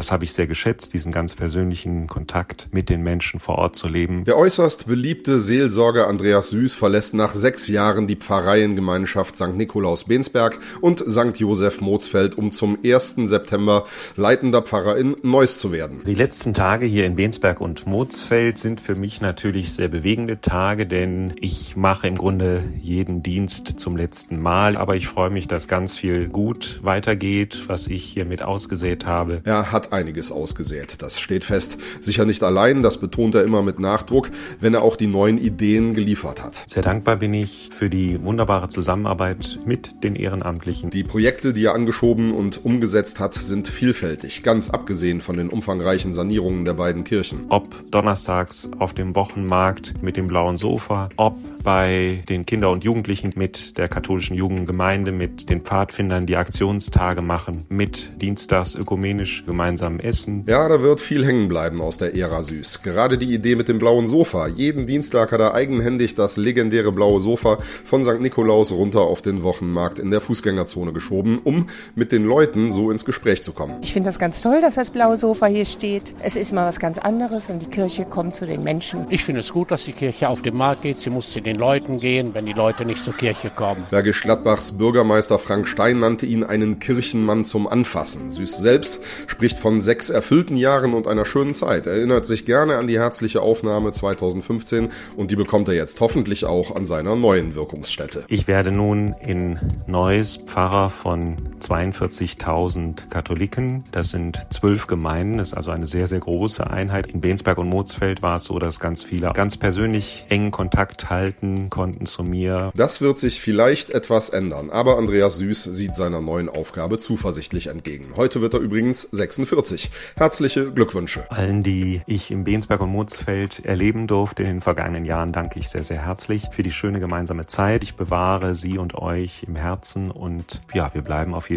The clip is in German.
Das habe ich sehr geschätzt, diesen ganz persönlichen Kontakt mit den Menschen vor Ort zu leben. Der äußerst beliebte Seelsorger Andreas Süß verlässt nach sechs Jahren die Pfarreiengemeinschaft St. Nikolaus Bensberg und St. Josef Moosfeld, um zum 1. September leitender Pfarrer in Neuss zu werden. Die letzten Tage hier in Bensberg und Moosfeld sind für mich natürlich sehr bewegende Tage, denn ich mache im Grunde jeden Dienst zum letzten Mal, aber ich freue mich, dass ganz viel gut weitergeht, was ich hier mit ausgesät habe. Er hat einiges ausgesät. Das steht fest. Sicher nicht allein, das betont er immer mit Nachdruck, wenn er auch die neuen Ideen geliefert hat. Sehr dankbar bin ich für die wunderbare Zusammenarbeit mit den Ehrenamtlichen. Die Projekte, die er angeschoben und umgesetzt hat, sind vielfältig, ganz abgesehen von den umfangreichen Sanierungen der beiden Kirchen. Ob donnerstags auf dem Wochenmarkt mit dem blauen Sofa, ob bei den Kinder und Jugendlichen mit der katholischen Jugendgemeinde, mit den Pfadfindern, die Aktionstage machen, mit dienstags ökumenisch gemeinsam gemeinsam essen. Ja, da wird viel hängen bleiben aus der Ära Süß. Gerade die Idee mit dem blauen Sofa. Jeden Dienstag hat er eigenhändig das legendäre blaue Sofa von St. Nikolaus runter auf den Wochenmarkt in der Fußgängerzone geschoben, um mit den Leuten so ins Gespräch zu kommen. Ich finde das ganz toll, dass das blaue Sofa hier steht. Es ist mal was ganz anderes und die Kirche kommt zu den Menschen. Ich finde es gut, dass die Kirche auf den Markt geht. Sie muss zu den Leuten gehen, wenn die Leute nicht zur Kirche kommen. Bergisch Gladbachs Bürgermeister Frank Stein nannte ihn einen Kirchenmann zum Anfassen. Süß selbst spricht von von sechs erfüllten Jahren und einer schönen Zeit. Er erinnert sich gerne an die herzliche Aufnahme 2015 und die bekommt er jetzt hoffentlich auch an seiner neuen Wirkungsstätte. Ich werde nun in Neuss Pfarrer von 42.000 Katholiken. Das sind zwölf Gemeinden, das ist also eine sehr, sehr große Einheit. In Bensberg und Mozfeld war es so, dass ganz viele ganz persönlich engen Kontakt halten konnten zu mir. Das wird sich vielleicht etwas ändern, aber Andreas Süß sieht seiner neuen Aufgabe zuversichtlich entgegen. Heute wird er übrigens 46. 40. Herzliche Glückwünsche. Allen, die ich im Bensberg und Mutzfeld erleben durfte in den vergangenen Jahren, danke ich sehr, sehr herzlich für die schöne gemeinsame Zeit. Ich bewahre Sie und euch im Herzen und ja, wir bleiben auf